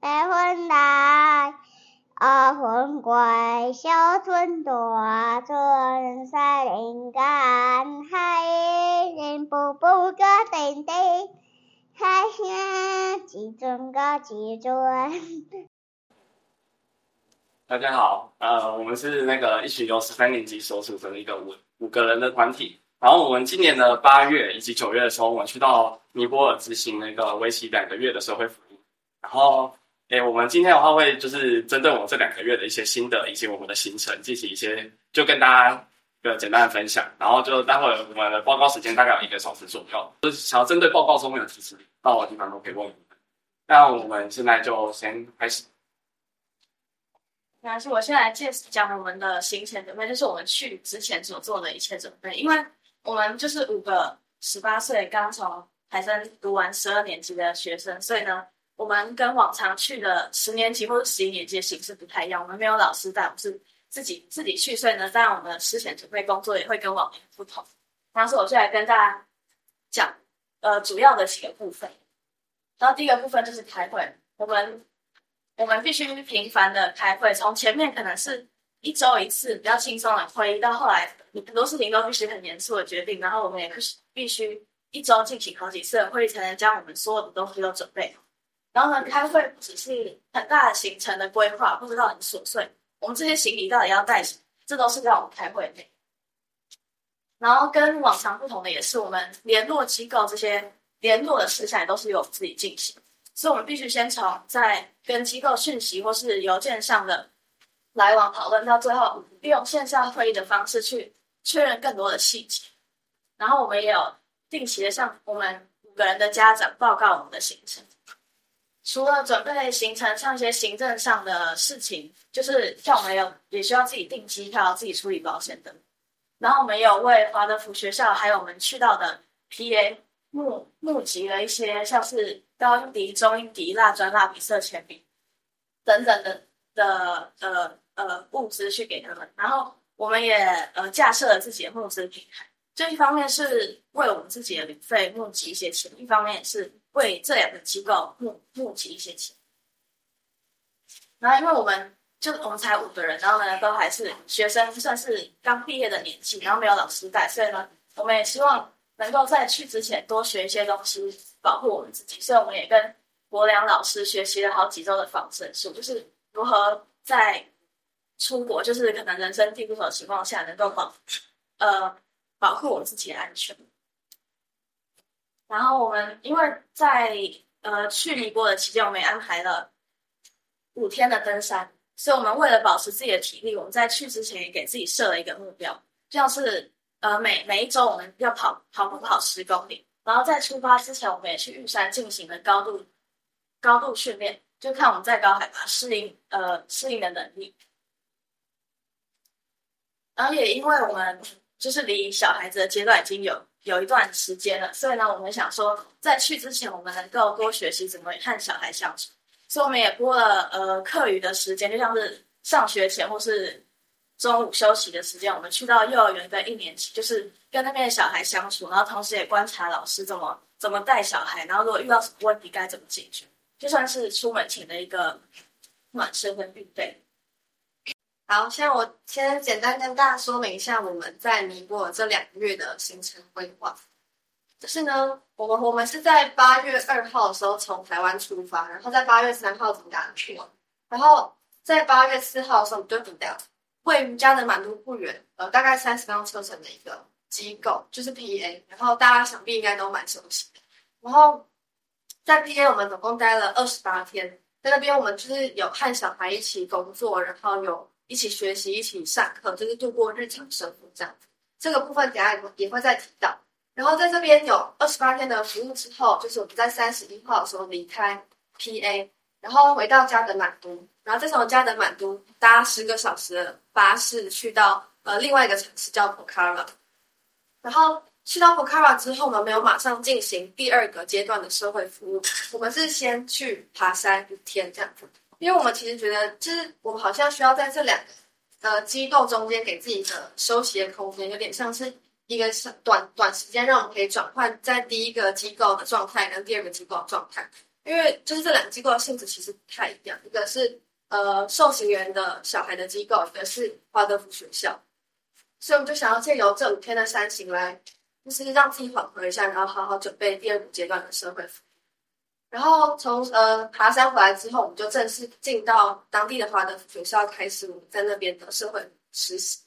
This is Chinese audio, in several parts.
白云来，二分归，小村大村山林间，海人步步个叮叮，海声几阵个几阵。大家好，呃，我们是那个一群由十三年级所组成的一个五五个人的团体。然后我们今年的八月以及九月的时候，我们去到尼泊尔执行那个为期两个月的社会服务。然后，诶，我们今天的话会就是针对我这两个月的一些心得以及我们的行程进行一些，就跟大家一个简单的分享。然后就待会儿我们的报告时间大概有一个小时左右，就是想要针对报告中面的提示，到的地方都可以问我。那我们现在就先开始。那是我先来介绍讲我们的行前准备，就是我们去之前所做的一切准备。因为我们就是五个十八岁刚从台生读完十二年级的学生，所以呢，我们跟往常去的十年级或者十一年级的形式不太一样。我们没有老师带，我们是自己自己去，所以呢，当然我们的事前准备工作也会跟往年不同。当时我就来跟大家讲，呃，主要的几个部分。然后第一个部分就是开会，我们。我们必须频繁的开会，从前面可能是一周一次比较轻松的会议，到后来很多事情都必须很严肃的决定，然后我们也必须必须一周进行好几次的会议，才能将我们所有的东西都准备好。然后呢，开会不只是很大的行程的规划，不知道很琐碎，我们这些行李到底要带什么，这都是在我们开会的。然后跟往常不同的也是，我们联络机构这些联络的事项也都是由我们自己进行。所以，我们必须先从在跟机构讯息或是邮件上的来往讨论，到最后利用线上会议的方式去确认更多的细节。然后，我们也有定期的向我们五个人的家长报告我们的行程。除了准备行程上一些行政上的事情，就是像我们有也需要自己订机票、自己处理保险等。然后，我们有为华德福学校还有我们去到的 PA 募募集了一些像是。高音笛、中音笛、蜡砖、蜡笔、色铅笔等等的的呃呃物资去给他们，然后我们也呃架设了自己的募资平台。这一方面是为我们自己的旅费募集一些钱，一方面也是为这两个机构募募集一些钱。然后因为我们就我们才五个人，然后呢都还是学生，算是刚毕业的年纪，然后没有老师带，所以呢我们也希望能够在去之前多学一些东西。保护我们自己，所以我们也跟国良老师学习了好几周的防身术，就是如何在出国，就是可能人生地不熟的情况下，能够保呃保护我们自己的安全。然后我们因为在呃去尼泊尔期间，我们也安排了五天的登山，所以我们为了保持自己的体力，我们在去之前也给自己设了一个目标，就像是呃每每一周我们要跑跑步跑十公里。然后在出发之前，我们也去玉山进行了高度高度训练，就看我们在高海拔适应呃适应的能力。然后也因为我们就是离小孩子的阶段已经有有一段时间了，所以呢，我们想说在去之前，我们能够多学习怎么和小孩相处，所以我们也拨了呃课余的时间，就像是上学前或是中午休息的时间，我们去到幼儿园的一年级，就是。跟那边的小孩相处，然后同时也观察老师怎么怎么带小孩，然后如果遇到什么问题该怎么解决，就算是出门前的一个暖身跟预备。好，现在我先简单跟大家说明一下我们在尼泊尔这两个月的行程规划。就是呢，我们我们是在八月二号的时候从台湾出发，然后在八月三号抵达去，然后在八月四号的时候我们就抵达位于加德满都不远，呃，大概三十分钟车程的一个。机构就是 PA，然后大家想必应该都蛮熟悉的。然后在 PA 我们总共待了二十八天，在那边我们就是有和小孩一起工作，然后有一起学习、一起上课，就是度过日常生活这样子。这个部分等下也会也会再提到。然后在这边有二十八天的服务之后，就是我们在三十一号的时候离开 PA，然后回到加德满都，然后再从加德满都搭十个小时的巴士去到呃另外一个城市叫 Pokhara。然后去到 Pokhara 之后呢，没有马上进行第二个阶段的社会服务，我们是先去爬山一天这样子，因为我们其实觉得，就是我们好像需要在这两个呃机构中间给自己的休息的空间，有点像是一个短短时间，让我们可以转换在第一个机构的状态跟第二个机构的状态。因为就是这两个机构的性质其实不太一样，一个是呃受刑人的小孩的机构，一个是华德福学校，所以我们就想要借由这五天的山行来，就是让自己缓和一下，然后好好准备第二个阶段的社会服务。然后从呃爬山回来之后，我们就正式进到当地的华德学校，开始我们在那边的社会实习。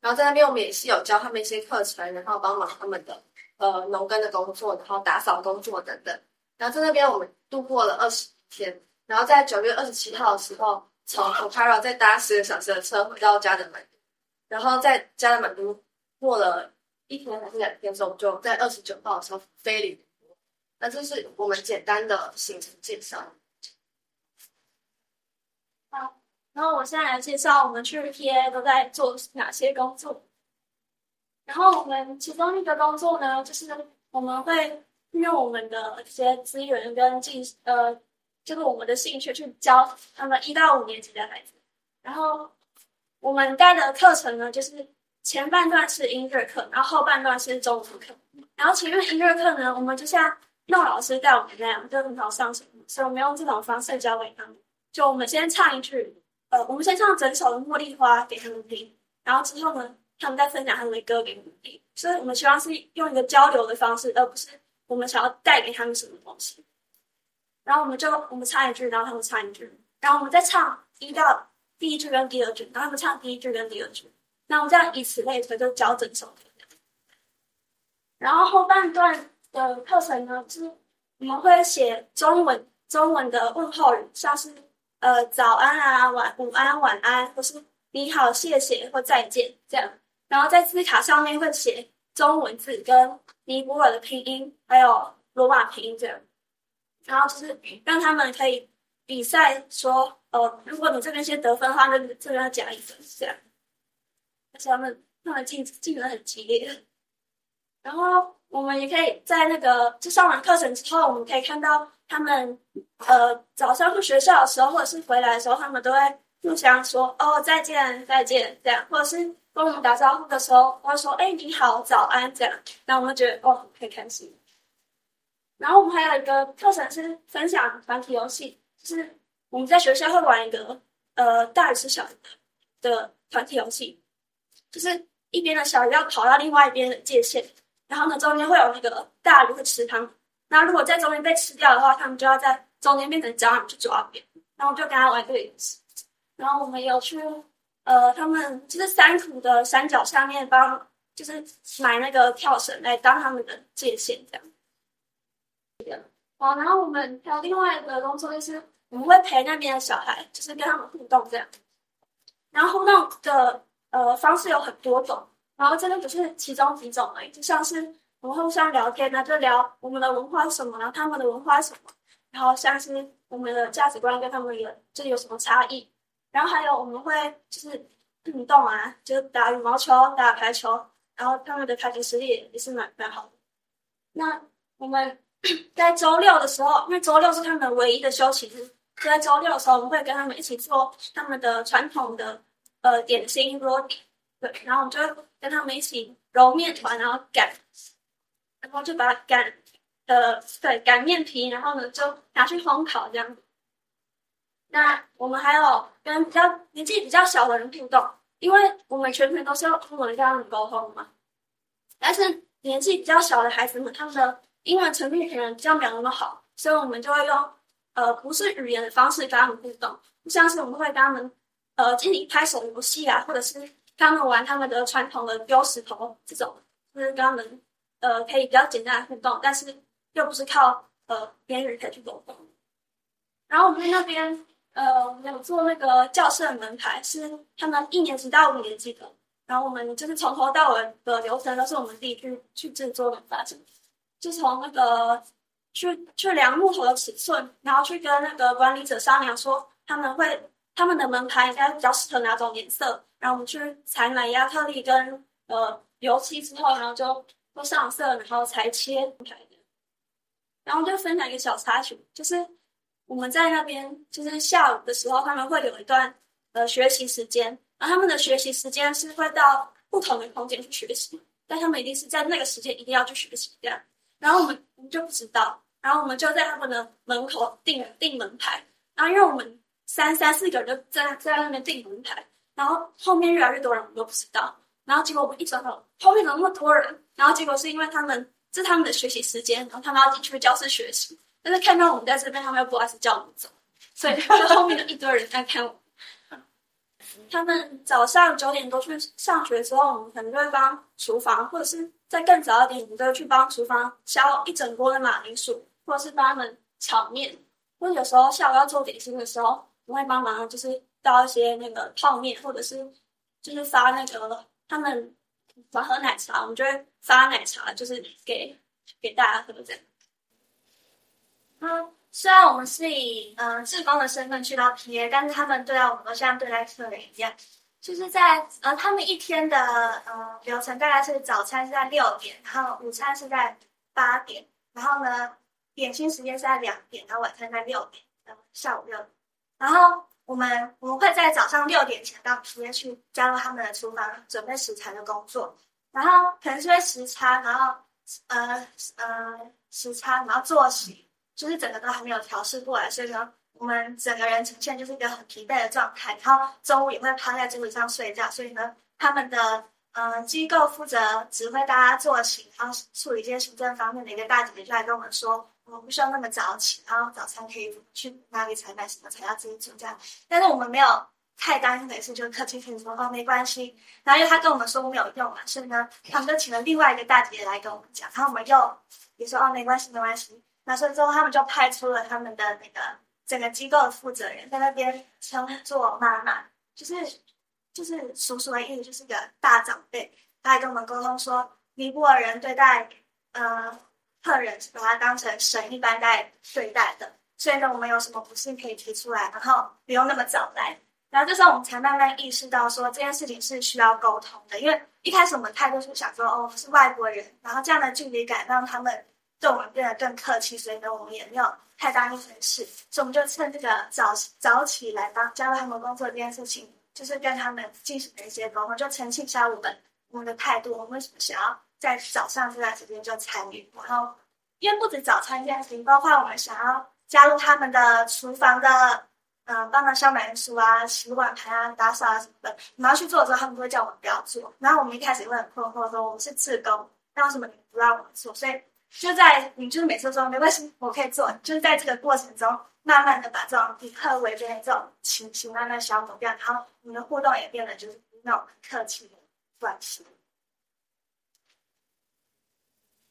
然后在那边我们也是有教他们一些课程，然后帮忙他们的呃农耕的工作，然后打扫工作等等。然后在那边我们度过了二十天，然后在九月二十七号的时候，从 okara 再搭十个小时的车回到加德满，然后在加德满都过了一天还是两天之后，就在二十九号的时候飞离。那这是我们简单的行程介绍。好，然后我现在来介绍我们去 PA 都在做哪些工作。然后我们其中一个工作呢，就是我们会。用我们的一些资源跟技呃，就是我们的兴趣去教他们一到五年级的孩子。然后我们带的课程呢，就是前半段是音乐课，然后后半段是中文课。然后前面音乐课呢，我们就像那老师带我们那样，就很好上手。所以我们用这种方式教给他们。就我们先唱一句，呃，我们先唱整首的《茉莉花》给他们听，然后之后呢，他们再分享他们的歌给我们听。所以我们希望是用一个交流的方式，而不是。我们想要带给他们什么东西，然后我们就我们唱一句，然后他们唱一句，然后我们再唱一到第一句跟第二句，然后他们唱第一句跟第二句，那我们这样以此类推，就教整首歌。然后后半段的课程呢，就是我们会写中文中文的问候语，像是呃早安啊、晚午安、晚安，或是你好、谢谢或再见这样，然后在字卡上面会写中文字跟。尼泊尔的拼音，还有罗马拼音这样，然后就是让他们可以比赛说，呃，如果你这边先得分的话，那这边要加一分，这样。而且他们他们竞竞争很激烈。然后我们也可以在那个就上完课程之后，我们可以看到他们呃早上去学校的时候，或者是回来的时候，他们都会互相说哦再见再见这样，或者是。跟我们打招呼的时候，他说：“哎，你好，早安。”这样，那我们觉得哦，很开心。然后我们还有一个课程是分享团体游戏，就是我们在学校会玩一个呃大鱼吃小鱼的团体游戏，就是一边的小鱼要跑到另外一边的界限，然后呢中间会有那个大鱼会吃它们，那如果在中间被吃掉的话，他们就要在中间变成胶囊去抓别人，然后就跟他玩这个游戏。然后我们有去。呃，他们就是山谷的山脚下面帮，就是买那个跳绳来当他们的界限，这样。好，然后我们还有另外一个工作，就是我们会陪那边的小孩，就是跟他们互动这样。然后互动的呃方式有很多种，然后这个只是其中几种而已，就像是我们互相聊天呢，就聊我们的文化什么，然后他们的文化什么，然后像是我们的价值观跟他们有这里有什么差异。然后还有我们会就是运动啊，就是打羽毛球、打排球，然后他们的排球实力也，是蛮蛮好的。那我们 在周六的时候，因为周六是他们唯一的休息日，就在周六的时候，我们会跟他们一起做他们的传统的呃点心 roti，对，然后我们就跟他们一起揉面团，然后擀，然后就把擀呃对擀面皮，然后呢就拿去烘烤这样子。那我们还有跟比较年纪比较小的人互动，因为我们全程都是用英文跟他们沟通嘛。但是年纪比较小的孩子们，他们的英文程度可能比较没有那么好，所以我们就会用呃不是语言的方式跟他们互动，像是我们会跟他们呃听你拍手游戏啊，或者是他们玩他们的传统的丢石头这种，就是跟他们呃可以比较简单的互动，但是又不是靠呃言语可以去沟通。然后我们在那边。呃，有做那个教室的门牌，是他们一年级到五年级的。然后我们就是从头到尾的流程都是我们自己去去制作的发生，就从那个去去量木头的尺寸，然后去跟那个管理者商量说他们会他们的门牌应该比较适合哪种颜色，然后我们去采买亚克力跟呃油漆之后，然后就都上色，然后才切牌的。然后就分享一个小插曲，就是。我们在那边就是下午的时候，他们会有一段呃学习时间，然后他们的学习时间是会到不同的空间去学习，但他们一定是在那个时间一定要去学习这样。然后我们我们就不知道，然后我们就在他们的门口订订门牌，然后因为我们三三四个人就在在那边订门牌，然后后面越来越多人我们都不知道，然后结果我们一转头，后面怎么那么多人？然后结果是因为他们这是他们的学习时间，然后他们要进去教室学习，但是看到我们在这边，他们又不好意思叫我们走，所以就后面的一堆人在看我。他们早上九点多去上学之后，我们可能就会帮厨房，或者是再更早一点，我们就会去帮厨房削一整锅的马铃薯，或者是帮他们炒面。或者有时候下午要做点心的时候，我会帮忙，就是倒一些那个泡面，或者是就是发那个他们想喝奶茶，我们就会发奶茶，就是给给大家喝这样。嗯。虽然我们是以嗯、呃、志工的身份去到 PA，但是他们对待我们都像对待客人一样。就是在呃他们一天的呃流程大概是早餐是在六点，然后午餐是在八点，然后呢点心时间是在两点，然后晚餐在六点，然后下午六点。然后我们我们会在早上六点前到直接去加入他们的厨房准备食材的工作，然后可能是因为时差，然后呃呃时差，然后作息。就是整个都还没有调试过来，所以呢，我们整个人呈现就是一个很疲惫的状态。然后中午也会趴在桌子上睡觉，所以呢，他们的呃机构负责指挥大家作息，然后处理一些行政方面的一个大姐姐就来跟我们说，我们不需要那么早起，然后早餐可以去哪里采买什么材料自己煮这样。但是我们没有太担心的是，就客气跟说哦没关系。然后因为他跟我们说没有用嘛，所以呢，他们就请了另外一个大姐姐来跟我们讲，然后我们又也说哦没关系没关系。那所以之后，他们就派出了他们的那个整个机构的负责人，在那边称作妈妈，就是就是叔叔的意思，就是个大长辈。他还跟我们沟通说，尼泊尔人对待呃客人是把他当成神一般在对待的。所以呢，我们有什么不幸可以提出来，然后不用那么早来。然后这时候我们才慢慢意识到说，这件事情是需要沟通的，因为一开始我们态度是想说，哦，是外国人，然后这样的距离感让他们。对我们变得更客气，所以呢，我们也没有太当一回事。所以我们就趁这个早早起来帮加入他们工作这件事情，就是跟他们进行了一些沟通，就澄清一下我们我们的态度，我们想要在早上这段时间就参与。然后，因为不止早餐这件事情，包括我们想要加入他们的厨房的，嗯、帮忙削马铃薯啊、洗碗盘啊、打扫啊什么的。然后去做的时候，他们都会叫我们不要做。然后我们一开始也会很困惑，说我们是自工，那为什么你不让我们做？所以。就在你就是每次说没关系，我可以做，就是在这个过程中，慢慢的把这种以客为尊的这种情形慢慢消磨掉，然后你的互动也变得就是那种客气的关系。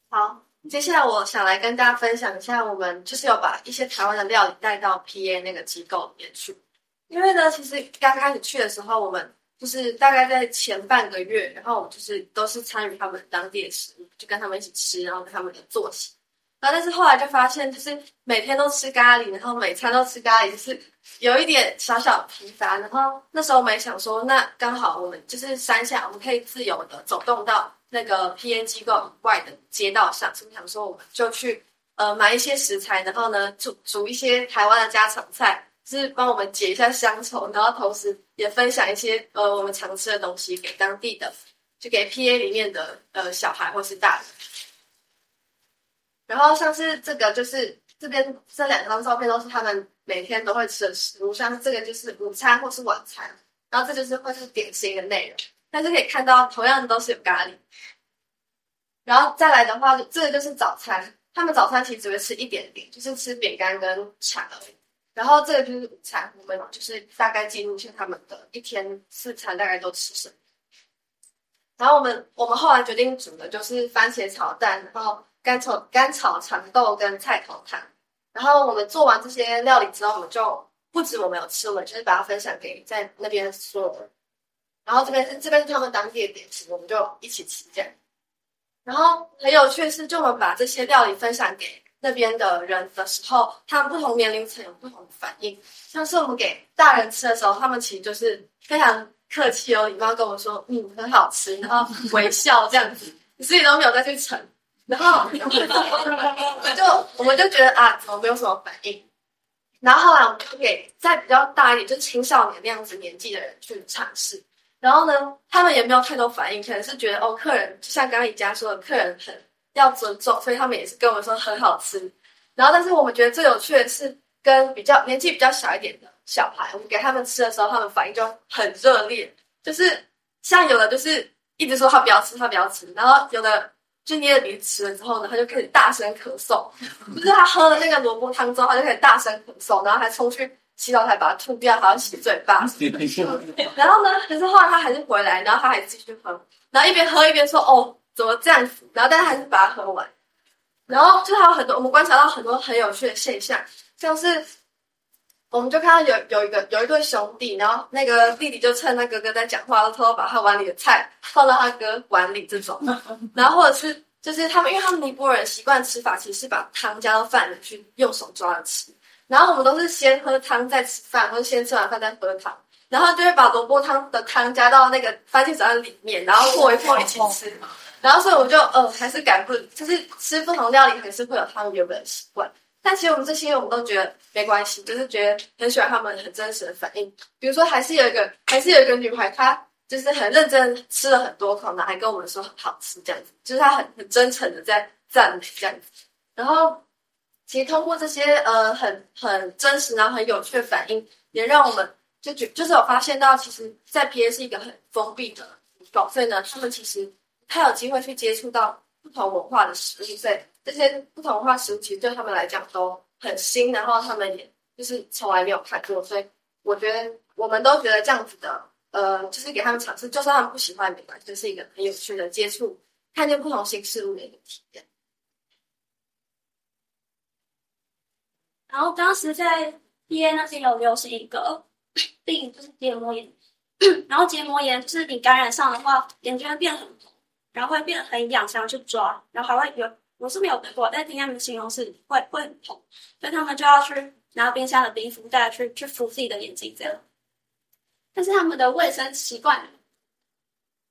好，接下来我想来跟大家分享一下，我们就是有把一些台湾的料理带到 PA 那个机构里面去，因为呢，其实刚开始去的时候，我们。就是大概在前半个月，然后就是都是参与他们当地的食物，就跟他们一起吃，然后跟他们的作息。然后但是后来就发现，就是每天都吃咖喱，然后每餐都吃咖喱，就是有一点小小疲乏。然后那时候我们也想说，那刚好我们就是山下，我们可以自由的走动到那个 PA 机构以外的街道上，所以想说我们就去呃买一些食材，然后呢煮煮一些台湾的家常菜。是帮我们解一下乡愁，然后同时也分享一些呃我们常吃的东西给当地的，就给 PA 里面的呃小孩或是大人。然后像是这个就是这边这两张照片都是他们每天都会吃的食物，像这个就是午餐或是晚餐，然后这就是会是点心的内容。但是可以看到同样的都是有咖喱。然后再来的话，这个就是早餐，他们早餐其实只会吃一点点，就是吃饼干跟茶而已。然后这个就是午餐，我们就是大概记录一下他们的一天四餐大概都吃什么。然后我们我们后来决定煮的就是番茄炒蛋，然后干炒干炒长豆跟菜头汤。然后我们做完这些料理之后，我们就不止我们有吃，我们就是把它分享给在那边所有人。然后这边是这边是他们当地的点心，我们就一起吃这样。然后很有趣的是，就我们把这些料理分享给。那边的人的时候，他们不同年龄层有不同的反应。像是我们给大人吃的时候，他们其实就是非常客气、有礼貌跟我们说：“嗯，很好吃。”然后微笑这样子，你自己都没有再去盛。然后 就我们就觉得啊，怎么没有什么反应？然后后来我们就给再比较大一点，就是青少年那样子年纪的人去尝试。然后呢，他们也没有太多反应，可能是觉得哦，客人就像刚刚宜家说的，客人很。要尊重，所以他们也是跟我们说很好吃。然后，但是我们觉得最有趣的是，跟比较年纪比较小一点的小孩，我们给他们吃的时候，他们反应就很热烈。就是像有的就是一直说他不要吃，他不要吃，然后有的就捏着鼻子吃了之后呢，他就开始大声咳嗽。就是他喝了那个萝卜汤之后，他就开始大声咳嗽，然后还冲去洗澡台把它吐掉，还要洗嘴巴。然后呢，可是后来他还是回来，然后他还继续喝，然后一边喝一边说：“哦，怎么这样子？”然后但是还是把它喝完。然后就还有很多，我们观察到很多很有趣的现象，像是我们就看到有有一个有一对兄弟，然后那个弟弟就趁他哥哥在讲话，偷偷把他碗里的菜放到他哥碗里这种，然后或者是就是他们，因为他们尼泊尔人习惯吃法，其实是把汤加到饭里去用手抓着吃，然后我们都是先喝汤再吃饭，或者先吃完饭再喝汤，然后就会把萝卜汤的汤加到那个番茄炒蛋里面，然后和一和一起吃。然后，所以我就呃，还是改不，就是吃不同料理还是会有他们原本的习惯。但其实我们这些我们都觉得没关系，就是觉得很喜欢他们很真实的反应。比如说，还是有一个，还是有一个女孩，她就是很认真吃了很多口，然后还跟我们说很好吃这样子，就是她很很真诚的在赞美这样子。然后，其实通过这些呃很很真实然后很有趣的反应，也让我们就觉就是有发现到，其实，在 PA 是一个很封闭的地方，所以呢，他们其实。他有机会去接触到不同文化的食物，所以这些不同文化食物其实对他们来讲都很新，然后他们也就是从来没有看过，所以我觉得我们都觉得这样子的，呃，就是给他们尝试，就算他们不喜欢没关系，就是一个很有趣的接触，看见不同新事物的一个体验。然后当时在 PA 那边有流行一个病，就是结膜炎，然后结膜炎就是你感染上的话，眼睛会变很红。然后会变得很痒，想要去抓，然后还会有，我是没有得过，但是听他们形容是会会很痛，所以他们就要去拿冰箱的冰敷袋去去敷自己的眼睛这样。但是他们的卫生习惯，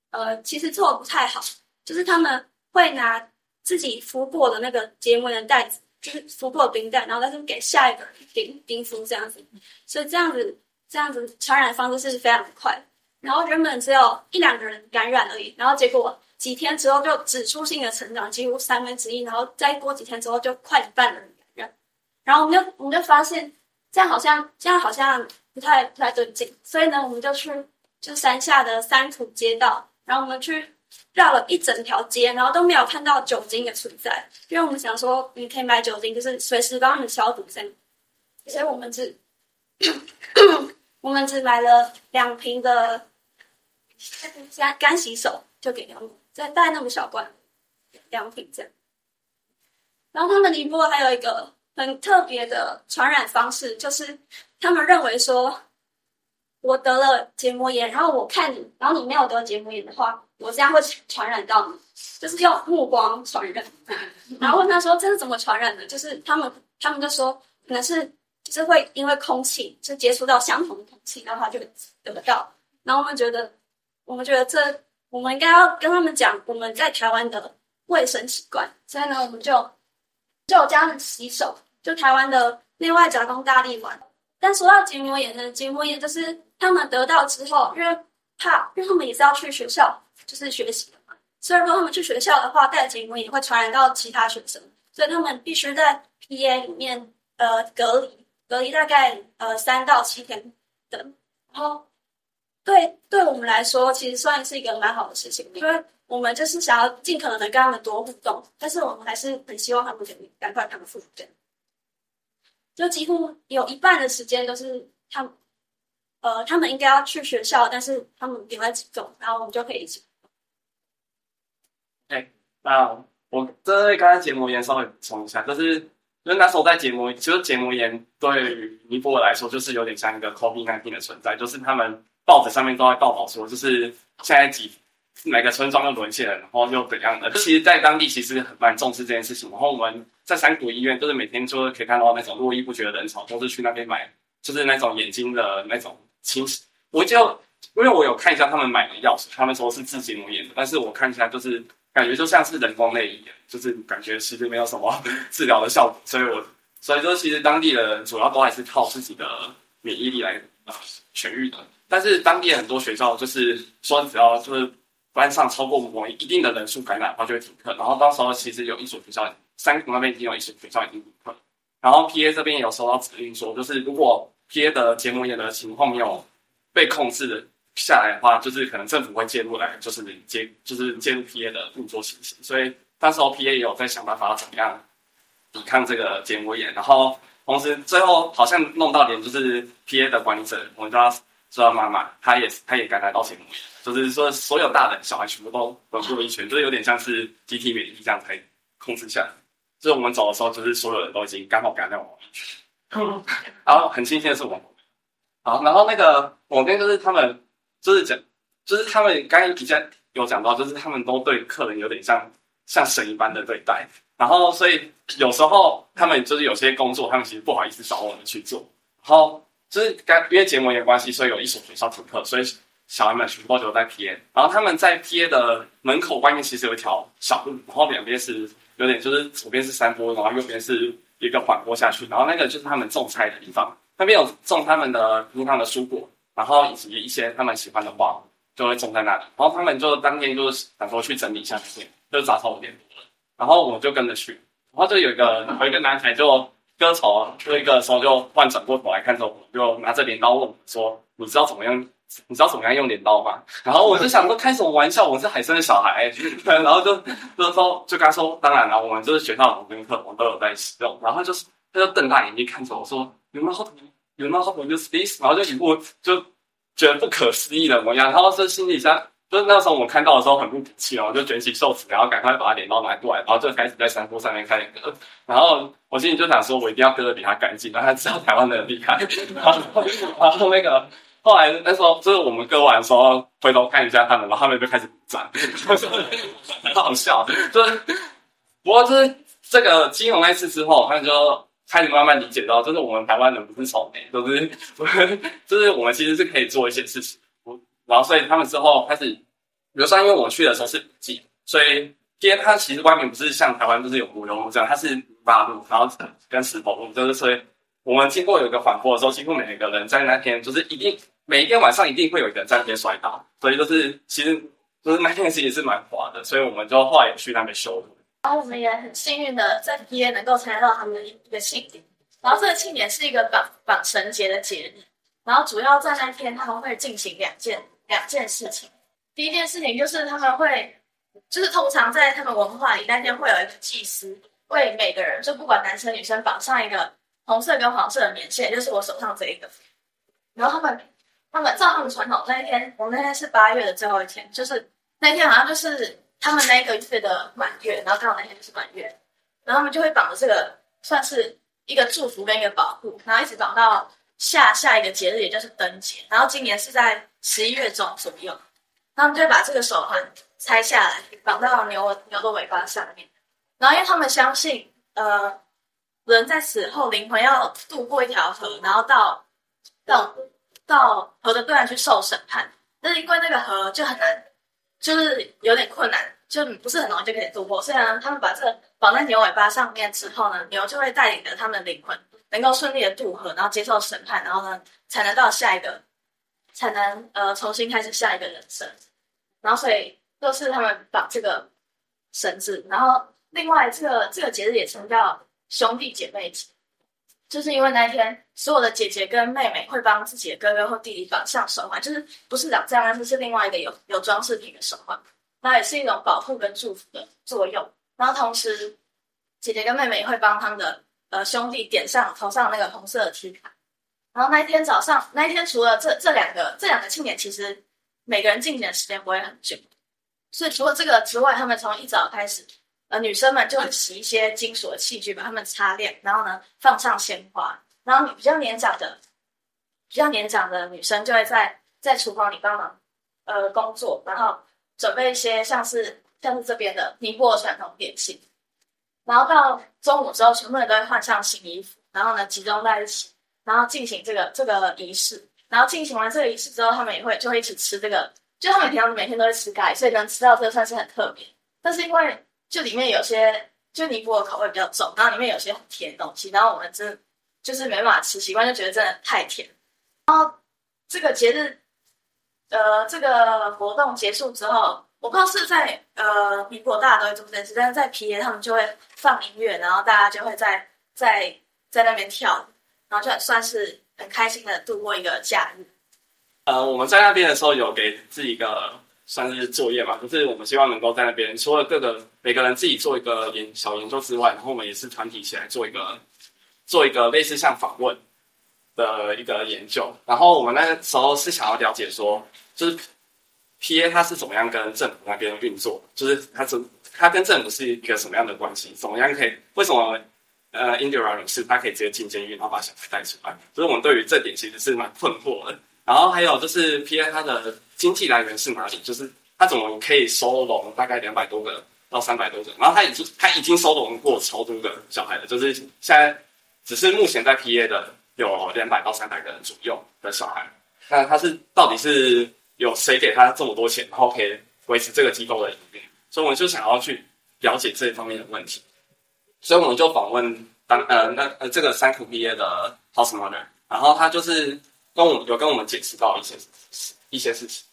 呃，其实做的不太好，就是他们会拿自己敷过的那个结膜的袋子，就是敷过的冰袋，然后再去给下一个冰冰敷这样子，所以这样子这样子传染方式是非常快，然后原本只有一两个人感染而已，然后结果。几天之后就指数性的成长，几乎三分之一，然后再过几天之后就快一半的人，然后我们就我们就发现这样好像这样好像不太不太对劲，所以呢我们就去就山下的三土街道，然后我们去绕了一整条街，然后都没有看到酒精的存在，因为我们想说你可以买酒精，就是随时帮你消毒这样，所以我们只我们只买了两瓶的干干洗手就给他们。再带那么小罐良品这样，然后他们尼泊尔还有一个很特别的传染方式，就是他们认为说，我得了结膜炎，然后我看你，然后你没有得结膜炎的话，我这样会传染到你，就是用目光传染。然后问他说这是怎么传染的？就是他们他们就说可能是就是会因为空气就接触到相同的空气，然后他就得到。然后我们觉得我们觉得这。我们应该要跟他们讲我们在台湾的卫生习惯，所以呢，我们就就这样洗手，就台湾的内外夹攻大力丸。但说到结膜炎呢，结膜炎就是他们得到之后，因为怕，因为他们也是要去学校，就是学习的嘛。所以如果他们去学校的话，带结膜炎会传染到其他学生，所以他们必须在 PA 里面呃隔离，隔离大概呃三到七天的，然后。对，对我们来说，其实算是一个蛮好的事情，因为我们就是想要尽可能的跟他们多互动，但是我们还是很希望他们可以赶快康复。这样，就几乎有一半的时间都是他们，呃，他们应该要去学校，但是他们不会自动，然后我们就可以一起。哎，那我针对刚才结膜炎稍微补充一下，就是因为那时候在结膜，其实结膜炎对于尼泊尔来说，就是有点像一个 COVID-19 的存在，就是他们。报纸上面都在报道说，就是现在几每个村庄又沦陷了，然后又怎样的？其实，在当地其实很蛮重视这件事情。然后我们在山谷医院，就是每天就可以看到那种络绎不绝的人潮，都是去那边买，就是那种眼睛的那种清洗。我就因为我有看一下他们买的药水，他们说是治结膜炎的，但是我看起来就是感觉就像是人工泪一样，就是感觉其实没有什么 治疗的效果。所以我所以说，其实当地的人主要都还是靠自己的免疫力来啊痊愈的。但是当地很多学校就是说，只要就是班上超过某一定的人数感染的话，就会停课。然后到时候其实有一所学校，山谷那边已经有一所学校已经停课。然后 PA 这边也有收到指令说，就是如果 PA 的结膜炎的情况没有被控制下来的话，就是可能政府会介入来，就是介就是介入 PA 的运作情形。所以当时候 PA 也有在想办法怎么样抵抗这个结膜炎，然后同时最后好像弄到点就是 PA 的管理者，我们知道知道妈妈，她也她也感染到结膜炎，就是说所有大人小孩全部都都入一圈，就是有点像是集体免疫这样才控制下来。就是我们走的时候，就是所有人都已经刚好感染完，然后很庆幸的是我们，好，然后那个我跟就是他们就是讲，就是他们刚刚底下有讲到，就是他们都对客人有点像像神一般的对待，然后所以有时候他们就是有些工作，他们其实不好意思找我们去做，然后就是刚因为结膜炎关系，所以有一所学校停课，所以小孩们全部都留在 PA，然后他们在 PA 的门口外面其实有一条小路，然后两边是。有点就是左边是山坡，然后右边是一个缓坡下去，然后那个就是他们种菜的地方，那边有种他们的平常的蔬果，然后以及一些他们喜欢的花，就会种在那里。然后他们就当天就是想说去整理一下这边，就是早上五点多了，然后我就跟着去，然后就有一个有一个男孩就割草，割一个时候就突然转过头来看着我，就拿着镰刀问我说：“你知道怎么样？”你知道怎么样用镰刀吗？然后我就想说，开什么玩笑？我是海生的小孩，然后就就说，就跟他说，当然了，我们就是学校的国宾课，我们都有在使用。然后就是，他就瞪大眼睛看着我说，有没有好有没有好朋友 use this？然后就一副就觉得不可思议的模样。然后这心里想，就是那时候我看到的时候很不服气哦，就卷起袖子，然后赶快把他镰刀拿过来，然后就开始在山坡上面开始割。然后我心里就想说，我一定要割得比他干净，让他知道台湾的人厉害。然后然后那个。后来那时候就是我们割完的时候，回头看一下他们，然后他们就开始鼓掌，很好笑。就是不过就是这个金融那次之后，他们就开始慢慢理解到，就是我们台湾人不是草莓，就是 就是我们其实是可以做一些事情。然后所以他们之后开始，比如说因为我去的时候是雨季，所以今天它其实外面不是像台湾就是有柏油路这样，它是马路，然后跟石头路，就是所以我们经过有一个缓坡的时候，几乎每一个人在那天就是一定。每一天晚上一定会有一个人在那边摔倒，所以就是其实就是那天其实也是蛮滑的，所以我们就后来也去那边修路。然后我们也很幸运的在 PA 能够参加到他们的一个庆典，然后这个庆典是一个绑绑绳结的节日，然后主要在那天他们会进行两件两件事情。第一件事情就是他们会，就是通常在他们文化里那天会有一个祭司为每个人，就不管男生女生绑上一个红色跟黄色的棉线，就是我手上这一个，然后他们。他们照他们传统，那一天，我们那天是八月的最后一天，就是那天好像就是他们那个月的满月，然后刚好那天就是满月，然后他们就会绑着这个，算是一个祝福跟一个保护，然后一直绑到下下一个节日，也就是灯节，然后今年是在十一月中左右，他们就把这个手环拆下来，绑到牛牛的尾巴上面，然后因为他们相信，呃，人在死后灵魂要渡过一条河，然后到到。到河的对岸去受审判，但是因为那个河就很难，就是有点困难，就不是很容易就可以渡过。虽然他们把这个绑在牛尾巴上面之后呢，牛就会带领着他们的灵魂，能够顺利的渡河，然后接受审判，然后呢才能到下一个，才能呃重新开始下一个人生。然后所以就是他们绑这个绳子，然后另外这个这个节日也称叫兄弟姐妹节。就是因为那一天，所有的姐姐跟妹妹会帮自己的哥哥或弟弟绑上手环，就是不是长这样，而是另外一个有有装饰品的手环，那也是一种保护跟祝福的作用。然后同时，姐姐跟妹妹也会帮他们的呃兄弟点上头上那个红色的 T 卡。然后那一天早上，那一天除了这这两个这两个庆典，其实每个人进行的时间不会很久，所以除了这个之外，他们从一早开始。呃，女生们就会洗一些金属的器具，把它们擦亮，然后呢放上鲜花，然后比较年长的、比较年长的女生就会在在厨房里帮忙呃工作，然后准备一些像是像是这边的尼泊尔传统点心，然后到中午之后，全部人都会换上新衣服，然后呢集中在一起，然后进行这个这个仪式，然后进行完这个仪式之后，他们也会就会一起吃这个，就他们平常每天都会吃钙，所以能吃到这个算是很特别，但是因为。就里面有些，就尼泊尔口味比较重，然后里面有些很甜的东西，然后我们真就是没办法吃习惯，就觉得真的太甜。然后这个节日，呃，这个活动结束之后，我不知道是在呃尼泊尔大家都会做这件事，但是在 PA 他们就会放音乐，然后大家就会在在在那边跳，然后就算是很开心的度过一个假日。呃，我们在那边的时候有给自己一个算是作业嘛，就是我们希望能够在那边，除了各个每个人自己做一个研小研究之外，然后我们也是团体起来做一个做一个类似像访问的一个研究。然后我们那时候是想要了解说，就是 PA 它是怎么样跟政府那边运作，就是它怎它跟政府是一个什么样的关系，怎么样可以为什么呃 Indira 女士她可以直接进监狱，然后把小孩带出来，所以我们对于这点其实是蛮困惑的。然后还有就是 PA 它的经济来源是哪里？就是它怎么可以收容大概两百多个到三百多个？然后它已经它已经收容过超多个小孩了，就是现在只是目前在 PA 的有两百到三百个人左右的小孩。那它是到底是有谁给他这么多钱，然后可以维持这个机构的营运？所以我们就想要去了解这一方面的问题。所以我们就访问当呃那呃这个三苦 PA 的 House Mother，然后他就是。跟我们有跟我们解释到一些一些事情，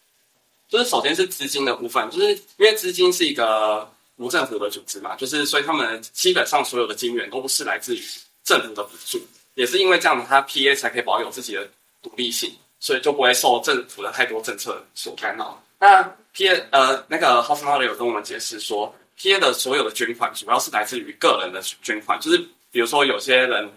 就是首先是资金的部分，就是因为资金是一个无政府的组织嘛，就是所以他们基本上所有的金源都不是来自于政府的补助，也是因为这样，他 PA 才可以保有自己的独立性，所以就不会受政府的太多政策所干扰。那 PA 呃那个 House Mother 有跟我们解释说，PA 的所有的捐款主要是来自于个人的捐款，就是比如说有些人。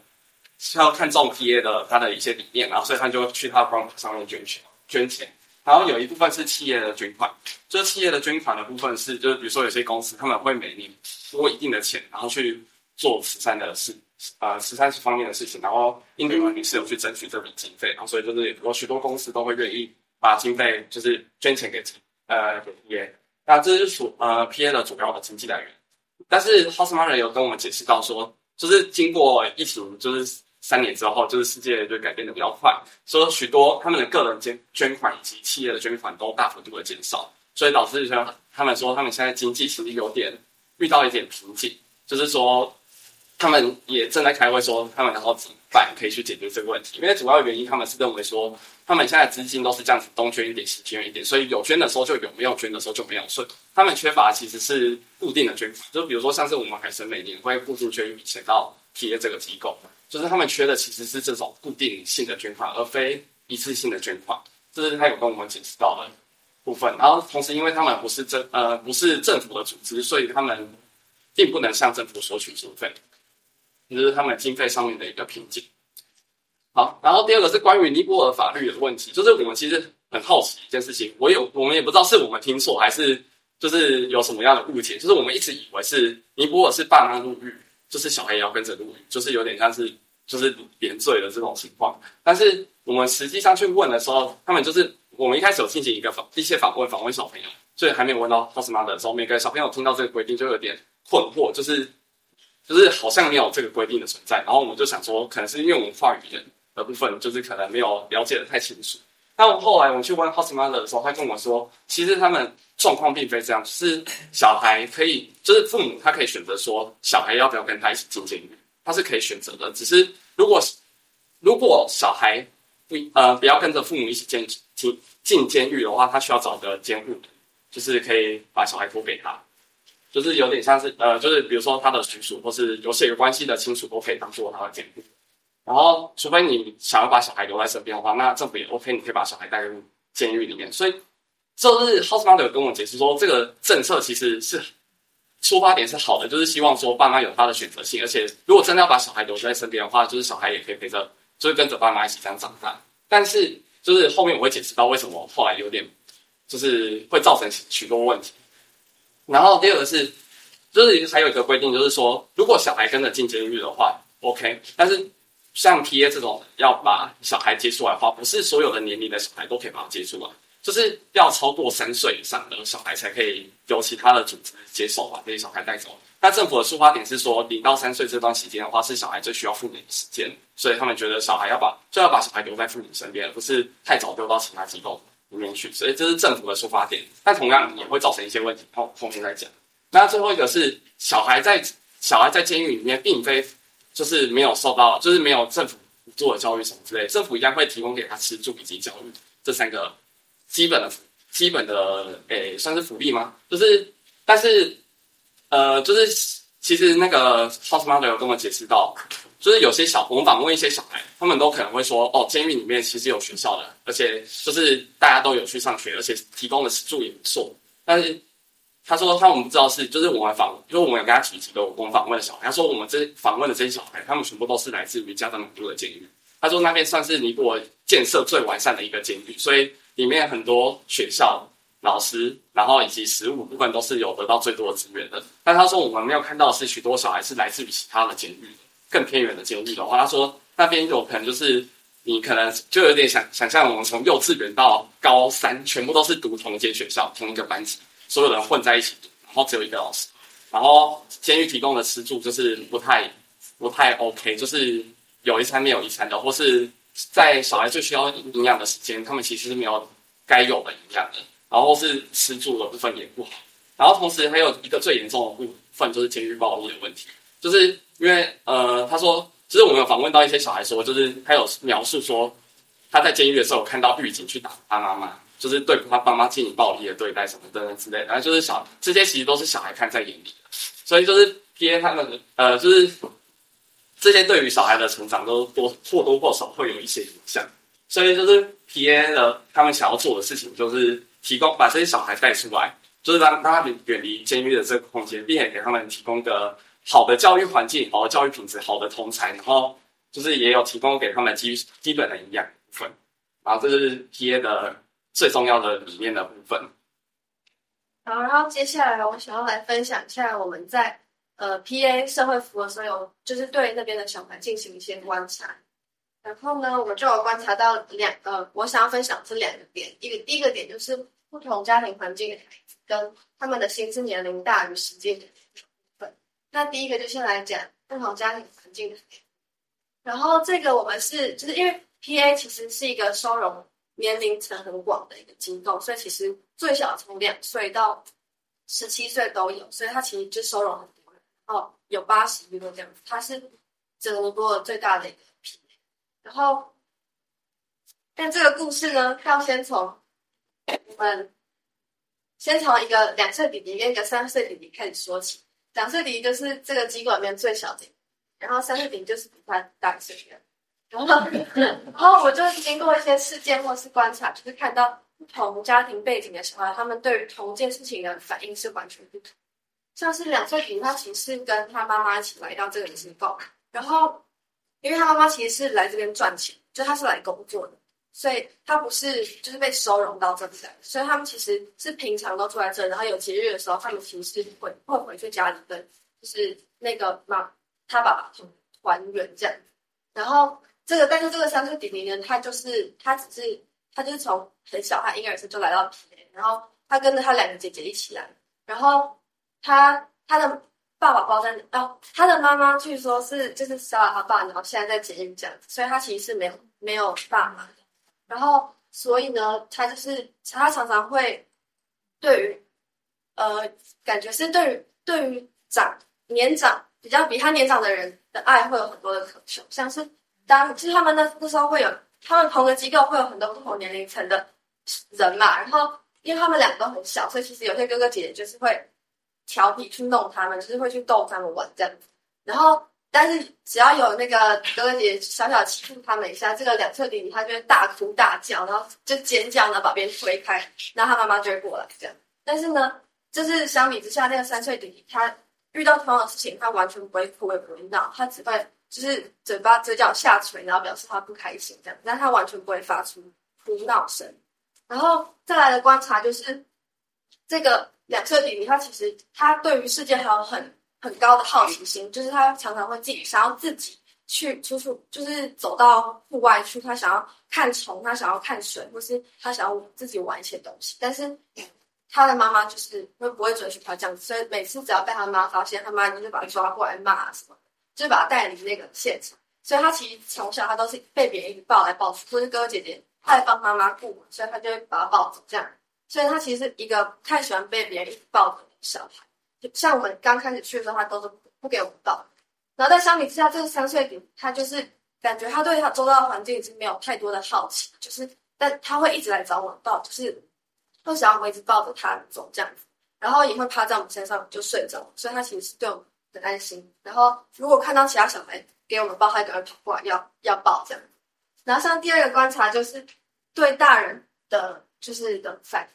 是要看重 PA 的他的一些理念，然后所以他就去他的官网上面捐钱捐钱，然后有一部分是企业的捐款，就是企业的捐款的部分是就是比如说有些公司他们会每年拨一定的钱，然后去做慈善的事，呃慈善方面的事情，然后 Indira 女士有去争取这笔经费，然后所以就是有许多公司都会愿意把经费就是捐钱给呃给 PA，那这是属呃 PA 的主要的经济来源，但是 House Mother 有跟我们解释到说，就是经过疫情就是。三年之后，就是世界就改变的比较快，所以许多他们的个人捐捐款以及企业的捐款都大幅度的减少，所以导致说他们说他们现在经济其实有点遇到一点瓶颈，就是说他们也正在开会说他们然后怎么办可以去解决这个问题，因为主要原因他们是认为说他们现在资金都是这样子东捐一点西捐一点，所以有捐的时候就有，没有捐的时候就没有，所以他们缺乏其实是固定的捐款，就比如说像是我们海神每年会固定捐一笔钱到 PA 这个机构。就是他们缺的其实是这种固定性的捐款，而非一次性的捐款。这是他有跟我们解释到的部分。然后同时，因为他们不是政呃不是政府的组织，所以他们并不能向政府索取经费，这是他们经费上面的一个瓶颈。好，然后第二个是关于尼泊尔法律的问题，就是我们其实很好奇一件事情，我有我们也不知道是我们听错还是就是有什么样的误解，就是我们一直以为是尼泊尔是爸妈入狱。就是小孩也要跟着入狱，就是有点像是就是连罪的这种情况。但是我们实际上去问的时候，他们就是我们一开始有进行一个访一些访问，访问小朋友，所以还没有问到 House Mother 的时候，每个小朋友听到这个规定就有点困惑，就是就是好像没有这个规定的存在。然后我们就想说，可能是因为我们话语的部分就是可能没有了解的太清楚。那我后来我去问 House Mother 的时候，他跟我说，其实他们。状况并非这样，是小孩可以，就是父母他可以选择说，小孩要不要跟他一起进监狱，他是可以选择的。只是如果如果小孩不呃不要跟着父母一起进进进监狱的话，他需要找个监护，就是可以把小孩托给他，就是有点像是呃，就是比如说他的叔叔或是有血缘关系的亲属都可以当做他的监护。然后，除非你想要把小孩留在身边的话，那政府也 OK，你可以把小孩带入监狱里面。所以。就是 House Mother 跟我解释说，这个政策其实是出发点是好的，就是希望说爸妈有他的选择性，而且如果真的要把小孩留在身边的话，就是小孩也可以陪着，就是跟着爸妈一起这样长大。但是就是后面我会解释到为什么后来有点就是会造成许多问题。然后第二个是，就是还有一个规定，就是说如果小孩跟着进监狱的话，OK，但是像 PA 这种要把小孩接出来的话，不是所有的年龄的小孩都可以把他接出来。就是要超过三岁以上的小孩才可以由其他的组织接手把这些小孩带走。那政府的出发点是说，零到三岁这段时间的话，是小孩最需要父母的时间，所以他们觉得小孩要把就要把小孩留在父母身边，而不是太早丢到其他机构里面去。所以这是政府的出发点，但同样也会造成一些问题。后后面再讲。那最后一个是小孩在小孩在监狱里面，并非就是没有受到，就是没有政府做的教育什么之类，政府一样会提供给他吃住以及教育这三个。基本的、基本的，诶，算是福利吗？就是，但是，呃，就是其实那个 House Mother 有跟我解释到，就是有些小，我们访问一些小孩，他们都可能会说，哦，监狱里面其实有学校的，而且就是大家都有去上学，而且提供的食宿也不错。但是他说他们不知道是，就是我们访，就是我们有跟他提几个我们访问的小孩，他说我们这访问的这些小孩，他们全部都是来自于加德满都的监狱。他说那边算是尼泊尔建设最完善的一个监狱，所以里面很多学校。老师，然后以及食物部分都是有得到最多的资源的。但他说我们没有看到是许多小孩是来自于其他的监狱，更偏远的监狱的话，他说那边有可能就是你可能就有点想想象我们从幼稚园到高三全部都是读同一间学校同一个班级，所有人混在一起读，然后只有一个老师，然后监狱提供的吃住就是不太不太 OK，就是有一餐没有一餐的，或是在小孩最需要营养的时间，他们其实是没有该有的营养的。然后是吃住的部分也不好，然后同时还有一个最严重的部分就是监狱暴力的问题，就是因为呃，他说，其实我们有访问到一些小孩说，就是他有描述说他在监狱的时候看到狱警去打他妈妈，就是对他爸妈进行暴力的对待什么等等之类的，然后就是小这些其实都是小孩看在眼里的，所以就是 PA 他们呃，就是这些对于小孩的成长都多或多或少会有一些影响，所以就是 PA 的他们想要做的事情就是。提供把这些小孩带出来，就是让让他们远离监狱的这个空间，并且给他们提供个好的教育环境、好的教育品质、好的同侪，然后就是也有提供给他们基基本的营养部分。然后这是 PA 的最重要的理念的部分。好，然后接下来我想要来分享一下我们在呃 PA 社会服务的时候有，就是对那边的小孩进行一些观察。然后呢，我就有观察到两呃，我想要分享这两个点。一个第一个点就是。不同家庭环境的孩子跟他们的心智年龄大于实际年龄。那第一个就先来讲不同家庭环境的。然后这个我们是就是因为 PA 其实是一个收容年龄层很广的一个机构，所以其实最小从两岁到十七岁都有，所以它其实就收容很多人。哦，有八十个这样子，它是整个最大的一个 PA。然后，但这个故事呢，要先从。我们先从一个两岁弟弟跟一个三岁弟弟开始说起。两岁弟弟就是这个机构里面最小的，然后三岁弟弟就是比他大一岁的。然后，然后我就经过一些事件或是观察，就是看到不同家庭背景的小孩，他们对于同一件事情的反应是完全不同。像是两岁弟弟，他其实是跟他妈妈一起来到这个机构，然后因为他妈妈其实是来这边赚钱，就他是来工作的。所以他不是就是被收容到这里来，所以他们其实是平常都住在这，然后有节日的时候，他们其实是会会回去家里跟就是那个妈他爸爸团圆这样。然后这个但是这个三岁弟弟呢，他就是他只是他就是从很小他婴儿时就来到 PA，然后他跟着他两个姐姐一起来，然后他他的爸爸包在哦，他的妈妈据说是就是杀了他爸，然后现在在监狱这样，所以他其实是没有没有爸妈。然后，所以呢，他就是他常常会对于，呃，感觉是对于对于长年长比较比他年长的人的爱会有很多的渴求，像是当其实他们那那时候会有他们同个机构会有很多不同年龄层的人嘛，然后因为他们两个都很小，所以其实有些哥哥姐姐就是会调皮去弄他们，就是会去逗他们玩这样子，然后。但是只要有那个哥哥姐姐小小欺负他们一下，这个两岁弟弟他就会大哭大叫，然后就尖叫，然后把别人推开，然后他妈妈就会过来这样。但是呢，就是相比之下，那个三岁弟弟他遇到同样的事情，他完全不会哭也不会闹，他只会就是嘴巴嘴角下垂，然后表示他不开心这样，但他完全不会发出哭闹声。然后再来的观察就是，这个两岁弟弟他其实他对于世界还有很。很高的好奇心，就是他常常会自己想要自己去出去，就是走到户外去，他想要看虫，他想要看水，或是他想要自己玩一些东西。但是他的妈妈就是会不会准许他这样，所以每次只要被他妈发现，他妈就会把他抓过来骂什么就是把他带离那个现场。所以他其实从小他都是被别人一直抱来抱去，或是哥哥姐姐爱帮妈妈顾嘛，所以他就会把他抱走这样。所以他其实是一个不太喜欢被别人一直抱的小孩。像我们刚开始去的时候，他都是不给我们抱。然后在相比之下，这个三岁弟他就是感觉他对他周遭的环境已经没有太多的好奇，就是但他会一直来找我抱，就是会想要我一直抱着他走这样子，然后也会趴在我们身上就睡着。所以他其实是对我们很安心。然后如果看到其他小孩给我们抱，他就会跑过来要要抱这样。然后像第二个观察就是对大人的就是的反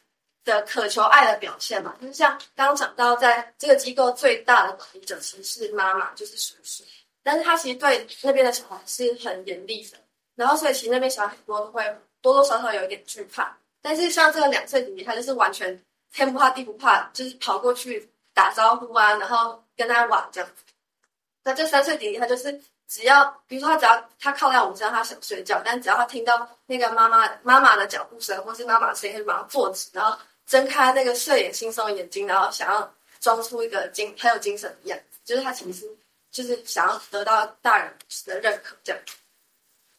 的渴求爱的表现嘛，就是像刚刚讲到，在这个机构最大的管理者其实是妈妈，就是叔叔，但是他其实对那边的小孩是很严厉的。然后所以其实那边小孩很多都会多多少少有一点惧怕。但是像这个两岁弟弟，他就是完全天不怕地不怕，就是跑过去打招呼啊，然后跟他玩这样。那这三岁弟弟他就是。只要比如说他只要他靠在我们身上，他想睡觉，但只要他听到那个妈妈妈妈的脚步声，或是妈妈声音，他就马上坐直，然后睁开那个睡眼惺忪的眼睛，然后想要装出一个精很有精神的样子，就是他其实就是想要得到大人的认可这样。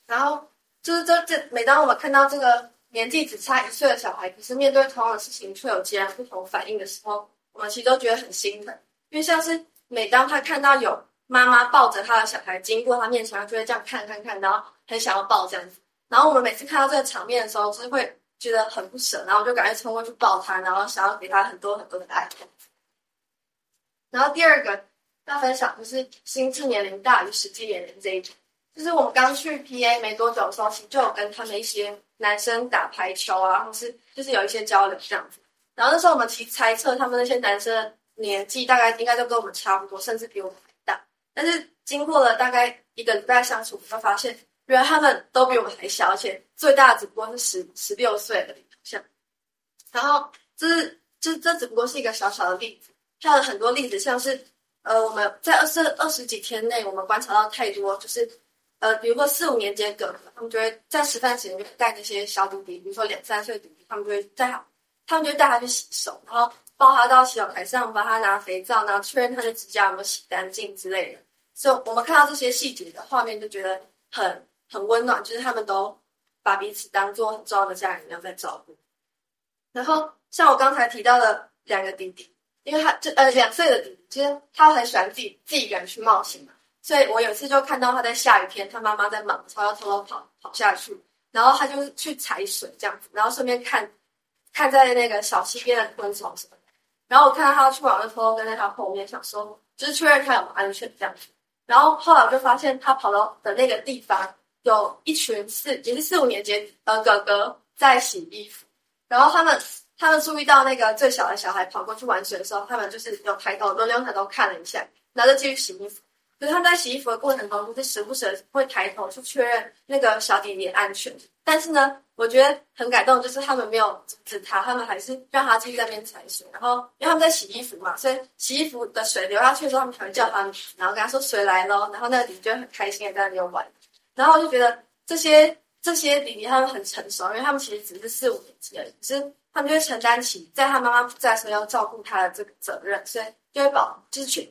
然后就是这这每当我们看到这个年纪只差一岁的小孩，可是面对同样的事情却有截然不同反应的时候，我们其实都觉得很心疼，因为像是每当他看到有。妈妈抱着他的小孩经过他面前，他就会这样看看看，然后很想要抱这样子。然后我们每次看到这个场面的时候，就是会觉得很不舍，然后我就赶快冲过去抱他，然后想要给他很多很多的爱。然后第二个要分享就是心智年龄大于实际年龄这一种，就是我们刚去 PA 没多久的时候，其实就有跟他们一些男生打排球啊，或是就是有一些交流这样子。然后那时候我们其实猜测他们那些男生年纪大概应该都跟我们差不多，甚至比我们还大。但是经过了大概一个礼拜相处，我们发现原来他们都比我们还小，而且最大的只不过是十十六岁而已，像。然后这是这这只不过是一个小小的例子，还有很多例子，像是呃我们在二十二十几天内，我们观察到太多，就是呃比如说四五年级的哥哥，他们就会在吃饭前就带那些小弟弟，比如说两三岁弟弟，他们就会带他，他们就会带他去洗手，然后。抱他到洗手台上，帮他拿肥皂，然后确认他的指甲有没有洗干净之类的。所以，我们看到这些细节的画面，就觉得很很温暖，就是他们都把彼此当做很重要的家人一样在照顾。然后，像我刚才提到的两个弟弟，因为他就呃两岁的弟弟，其实他很喜欢自己自己一个人去冒险嘛。所以我有一次就看到他在下雨天，他妈妈在忙，他要偷偷跑跑下去，然后他就去踩水这样子，然后顺便看看在那个小溪边的昆虫什么。然后我看到他去玩就偷偷，跟在他后面，想说就是确认他有没有安全这样子。然后后来我就发现他跑到的那个地方，有一群四也是四五年级的哥哥在洗衣服。然后他们他们注意到那个最小的小孩跑过去玩水的时候，他们就是有抬头轮流抬头看了一下，然后就继续洗衣服。可是他们在洗衣服的过程中，就时不时会抬头去确认那个小弟弟安全。但是呢，我觉得很感动，就是他们没有阻止他，他们还是让他继续在那边踩水。然后，因为他们在洗衣服嘛，所以洗衣服的水流下去的时候，他们才会叫他们，然后跟他说水来咯。然后那个弟弟就很开心的在那边玩。然后我就觉得这些这些弟弟他们很成熟，因为他们其实只是四五年级而已，只是他们就会承担起在他妈妈不在的时候要照顾他的这个责任，所以就会保就是确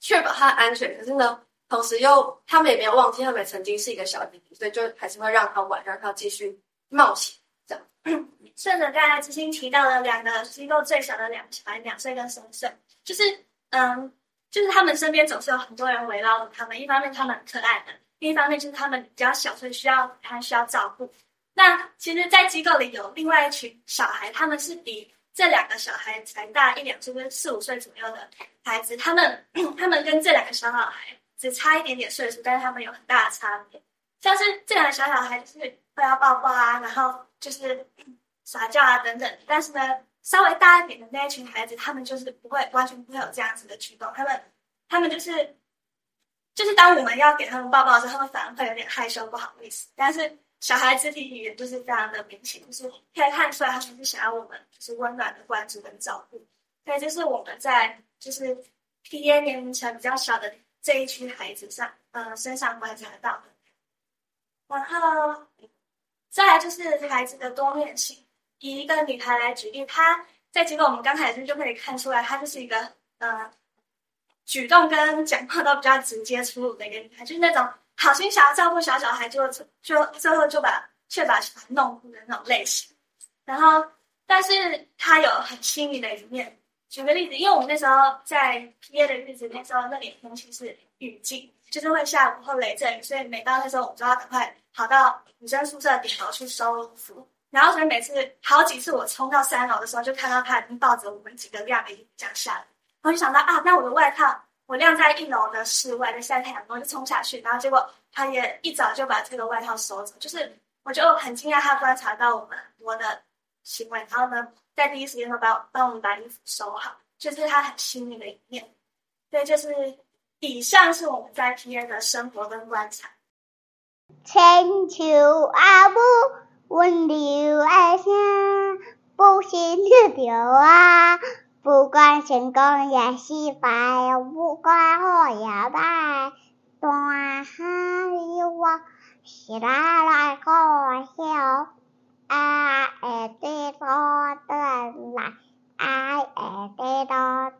确保他的安全。可是呢，同时又他们也没有忘记，他们曾经是一个小弟弟，所以就还是会让他玩，让他继续冒险。这样，顺着刚才知心提到的两个机构最小的两个小孩，两岁跟三岁，就是嗯，就是他们身边总是有很多人围绕着他们。一方面他们很可爱的，另一方面就是他们比较小，所以需要还需要照顾。那其实，在机构里有另外一群小孩，他们是比这两个小孩才大一两岁，就是四五岁左右的孩子。他们他们跟这两个小小孩。只差一点点岁数，但是他们有很大的差别。像是这两个小小孩，就是会要抱抱啊，然后就是撒娇啊等等。但是呢，稍微大一点的那一群孩子，他们就是不会，完全不会有这样子的举动。他们，他们就是，就是当我们要给他们抱抱的时候，他们反而会有点害羞，不好意思。但是小孩肢体语言就是非常的明显，就是可以看出来他们是想要我们就是温暖的关注跟照顾。所以就是我们在就是 PA 年龄层比较小的。这一群孩子上，呃，身上观察到的，然后再来就是孩子的多面性。以一个女孩来举例，她在经过我们刚开始就可以看出来，她就是一个呃，举动跟讲话都比较直接粗鲁的一个女孩，就是那种好心想要照顾小小孩就，就最后就把却把小孩弄哭的那种类型。然后，但是她有很细腻的一面。举个例子，因为我们那时候在毕业的日子，那时候那里天气是雨季，就是会下午后雷阵雨，所以每到那时候，我们就要赶快跑到女生宿舍顶楼去收衣服。然后所以每次好几次我冲到三楼的时候，就看到他已经抱着我们几个晾衣服这样下来。我就想到啊，那我的外套我晾在一楼的室外的晒太阳，然后就冲下去，然后结果他也一早就把这个外套收走，就是我就很惊讶他观察到我们我的行为，然后呢，在第一时间就帮帮我们把衣服收好，就是他很细腻的一面。对，就是以上是我们在 PA 的生活跟观察。千秋阿母，温柔的声，不心跳啊！不管成功也失败，不管好也坏，大海里我是来来欢笑，爱得到的来，爱得到。